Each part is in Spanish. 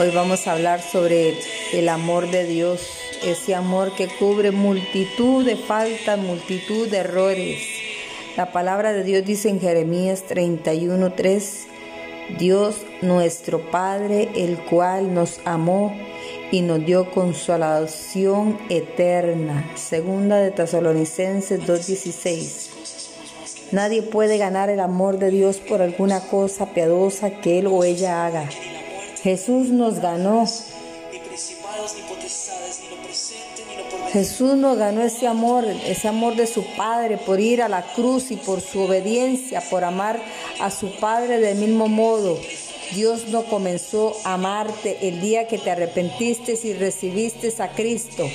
Hoy vamos a hablar sobre el amor de Dios, ese amor que cubre multitud de faltas, multitud de errores. La palabra de Dios dice en Jeremías 31:3, Dios nuestro Padre, el cual nos amó y nos dio consolación eterna. Segunda de Tesalonicenses 2:16. Nadie puede ganar el amor de Dios por alguna cosa piadosa que él o ella haga. Jesús nos ganó. Jesús nos ganó ese amor, ese amor de su Padre por ir a la cruz y por su obediencia, por amar a su Padre del mismo modo. Dios no comenzó a amarte el día que te arrepentiste y recibiste a Cristo.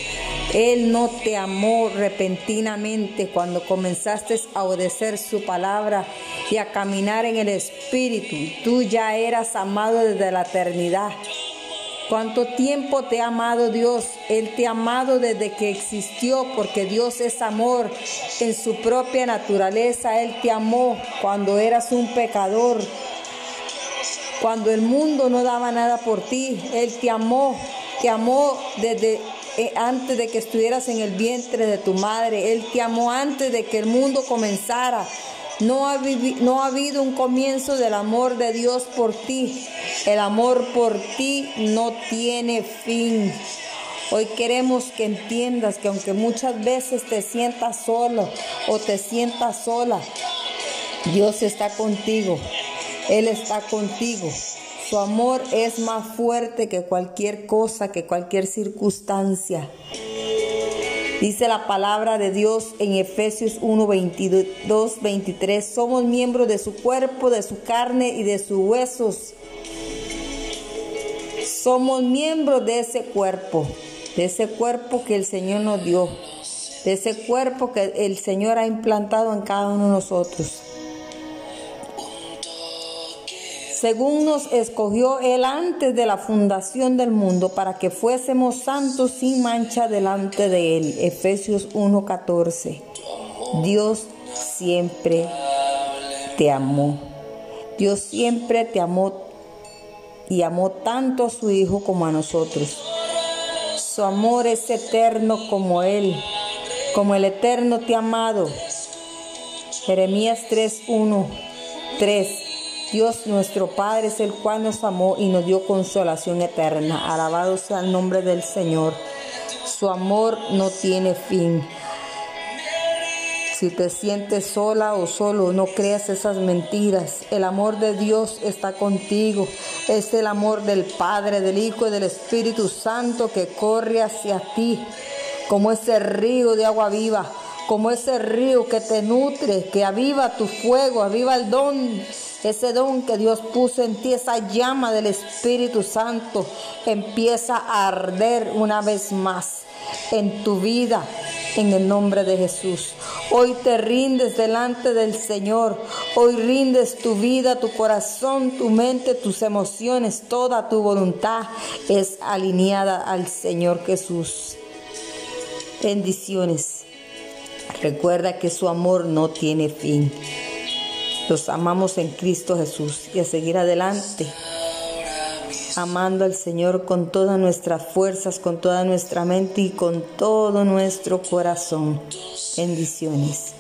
Él no te amó repentinamente cuando comenzaste a obedecer su palabra y a caminar en el Espíritu. Tú ya eras amado desde la eternidad. ¿Cuánto tiempo te ha amado Dios? Él te ha amado desde que existió, porque Dios es amor. En su propia naturaleza, Él te amó cuando eras un pecador. Cuando el mundo no daba nada por ti, Él te amó. Te amó desde antes de que estuvieras en el vientre de tu madre. Él te amó antes de que el mundo comenzara. No ha, no ha habido un comienzo del amor de Dios por ti. El amor por ti no tiene fin. Hoy queremos que entiendas que aunque muchas veces te sientas solo o te sientas sola, Dios está contigo. Él está contigo. Su amor es más fuerte que cualquier cosa, que cualquier circunstancia. Dice la palabra de Dios en Efesios 1, 22, 23. Somos miembros de su cuerpo, de su carne y de sus huesos. Somos miembros de ese cuerpo, de ese cuerpo que el Señor nos dio, de ese cuerpo que el Señor ha implantado en cada uno de nosotros. Según nos escogió Él antes de la fundación del mundo, para que fuésemos santos sin mancha delante de Él. Efesios 1:14. Dios siempre te amó. Dios siempre te amó y amó tanto a su Hijo como a nosotros. Su amor es eterno como Él, como el eterno te ha amado. Jeremías 3:1, 3. Dios nuestro Padre es el cual nos amó y nos dio consolación eterna. Alabado sea el nombre del Señor. Su amor no tiene fin. Si te sientes sola o solo, no creas esas mentiras. El amor de Dios está contigo. Es el amor del Padre, del Hijo y del Espíritu Santo que corre hacia ti como ese río de agua viva, como ese río que te nutre, que aviva tu fuego, aviva el don ese don que Dios puso en ti, esa llama del Espíritu Santo, empieza a arder una vez más en tu vida, en el nombre de Jesús. Hoy te rindes delante del Señor. Hoy rindes tu vida, tu corazón, tu mente, tus emociones, toda tu voluntad es alineada al Señor Jesús. Bendiciones. Recuerda que su amor no tiene fin. Los amamos en Cristo Jesús y a seguir adelante, amando al Señor con todas nuestras fuerzas, con toda nuestra mente y con todo nuestro corazón. Bendiciones.